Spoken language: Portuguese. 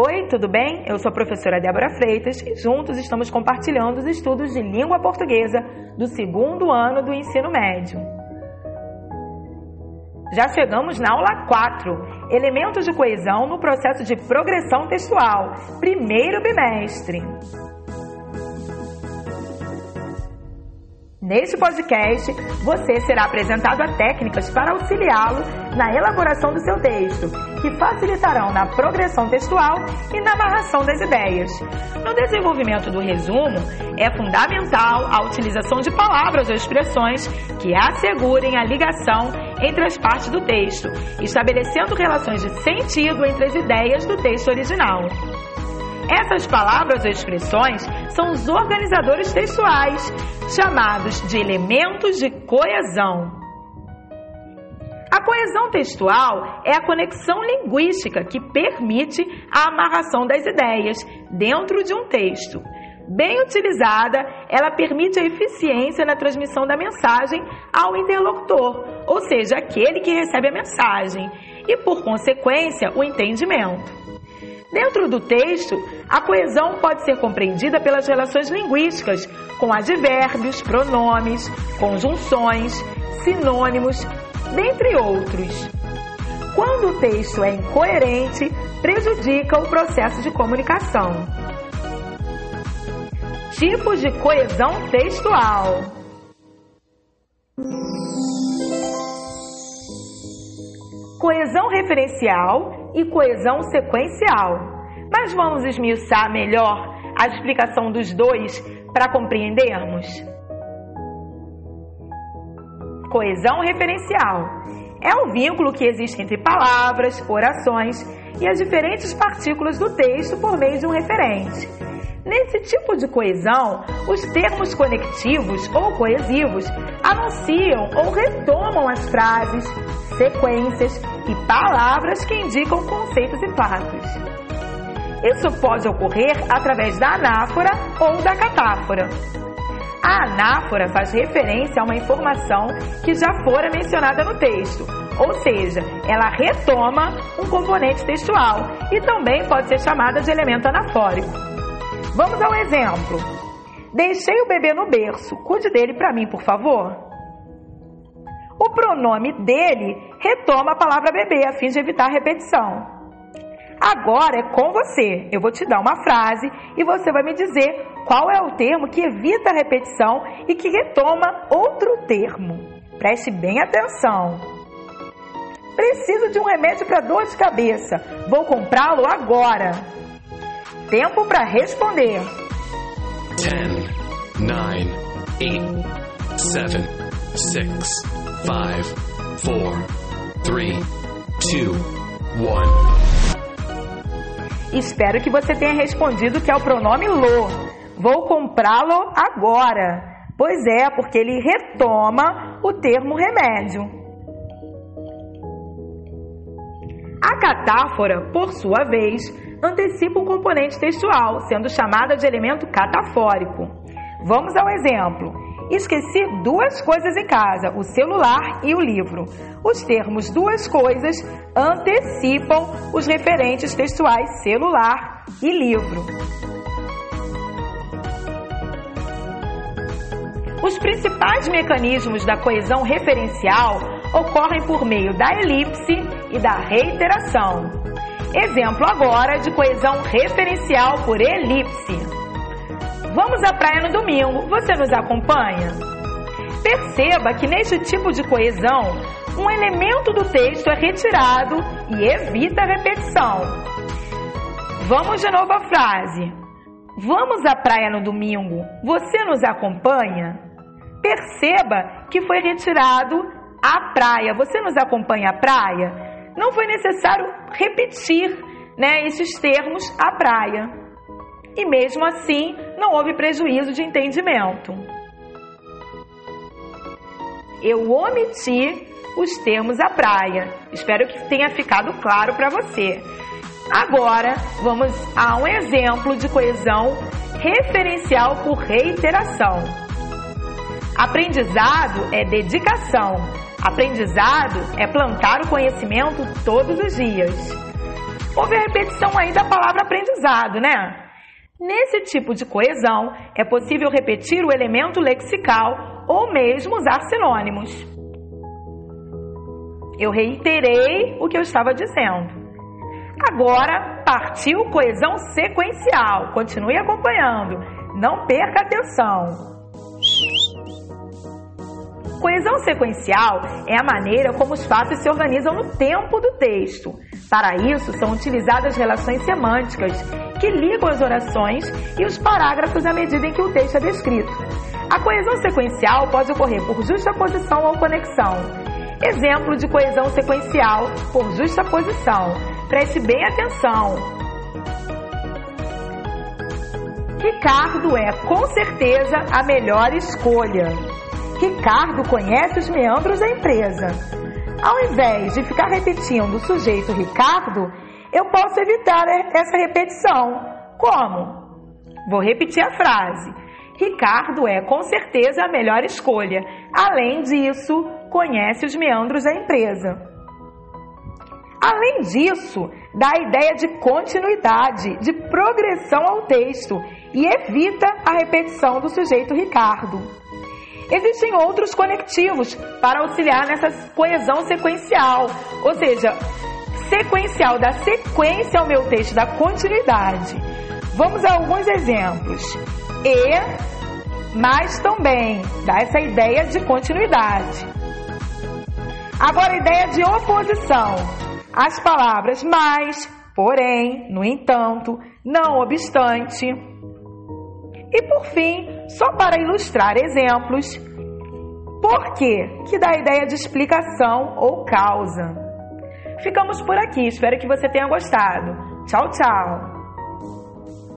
Oi, tudo bem? Eu sou a professora Débora Freitas e juntos estamos compartilhando os estudos de língua portuguesa do segundo ano do ensino médio. Já chegamos na aula 4, elementos de coesão no processo de progressão textual, primeiro bimestre. Neste podcast, você será apresentado a técnicas para auxiliá-lo na elaboração do seu texto, que facilitarão na progressão textual e na amarração das ideias. No desenvolvimento do resumo, é fundamental a utilização de palavras ou expressões que assegurem a ligação entre as partes do texto, estabelecendo relações de sentido entre as ideias do texto original. Essas palavras ou expressões são os organizadores textuais, chamados de elementos de coesão. A coesão textual é a conexão linguística que permite a amarração das ideias dentro de um texto. Bem utilizada, ela permite a eficiência na transmissão da mensagem ao interlocutor, ou seja, aquele que recebe a mensagem, e por consequência, o entendimento. Dentro do texto, a coesão pode ser compreendida pelas relações linguísticas com advérbios, pronomes, conjunções, sinônimos, dentre outros. Quando o texto é incoerente, prejudica o processo de comunicação. Tipos de coesão textual. Coesão referencial e coesão sequencial. Mas vamos esmiuçar melhor a explicação dos dois para compreendermos? Coesão referencial é o vínculo que existe entre palavras, orações e as diferentes partículas do texto por meio de um referente. Nesse tipo de coesão, os termos conectivos ou coesivos anunciam ou retomam as frases, sequências e palavras que indicam conceitos e fatos. Isso pode ocorrer através da anáfora ou da catáfora. A anáfora faz referência a uma informação que já fora mencionada no texto, ou seja, ela retoma um componente textual e também pode ser chamada de elemento anafórico. Vamos ao exemplo. Deixei o bebê no berço, cuide dele para mim, por favor o pronome dele retoma a palavra bebê a fim de evitar repetição. Agora é com você. Eu vou te dar uma frase e você vai me dizer qual é o termo que evita a repetição e que retoma outro termo. Preste bem atenção. Preciso de um remédio para dor de cabeça. Vou comprá-lo agora. Tempo para responder. 10, 9, 8, 7, 6 five, four, three, two, one. Espero que você tenha respondido que é o pronome lo. Vou comprá-lo agora. Pois é, porque ele retoma o termo remédio. A catáfora, por sua vez, antecipa um componente textual, sendo chamada de elemento catafórico. Vamos ao exemplo. Esqueci duas coisas em casa: o celular e o livro. Os termos duas coisas antecipam os referentes textuais celular e livro. Os principais mecanismos da coesão referencial ocorrem por meio da elipse e da reiteração. Exemplo agora de coesão referencial por elipse. Vamos à praia no domingo, você nos acompanha? Perceba que neste tipo de coesão, um elemento do texto é retirado e evita a repetição. Vamos de novo à frase. Vamos à praia no domingo, você nos acompanha? Perceba que foi retirado a praia. Você nos acompanha à praia? Não foi necessário repetir né, esses termos à praia e mesmo assim não houve prejuízo de entendimento. Eu omiti os termos à praia. Espero que tenha ficado claro para você. Agora vamos a um exemplo de coesão referencial por reiteração. Aprendizado é dedicação. Aprendizado é plantar o conhecimento todos os dias. Houve a repetição aí da palavra aprendizado, né? Nesse tipo de coesão, é possível repetir o elemento lexical ou mesmo usar sinônimos. Eu reiterei o que eu estava dizendo. Agora, partiu coesão sequencial. Continue acompanhando. Não perca atenção. Coesão sequencial é a maneira como os fatos se organizam no tempo do texto. Para isso, são utilizadas relações semânticas que ligam as orações e os parágrafos à medida em que o texto é descrito. A coesão sequencial pode ocorrer por justaposição ou conexão. Exemplo de coesão sequencial por justaposição. Preste bem atenção. Ricardo é com certeza a melhor escolha. Ricardo conhece os meandros da empresa. Ao invés de ficar repetindo o sujeito Ricardo, eu posso evitar essa repetição. Como? Vou repetir a frase. Ricardo é com certeza a melhor escolha. Além disso, conhece os meandros da empresa. Além disso, dá a ideia de continuidade, de progressão ao texto e evita a repetição do sujeito Ricardo. Existem outros conectivos para auxiliar nessa coesão sequencial, ou seja, sequencial da sequência ao meu texto, da continuidade. Vamos a alguns exemplos. E, mas também, dá essa ideia de continuidade. Agora, ideia de oposição. As palavras mais, porém, no entanto, não obstante. E por fim, só para ilustrar exemplos, por quê? Que dá a ideia de explicação ou causa. Ficamos por aqui, espero que você tenha gostado. Tchau, tchau!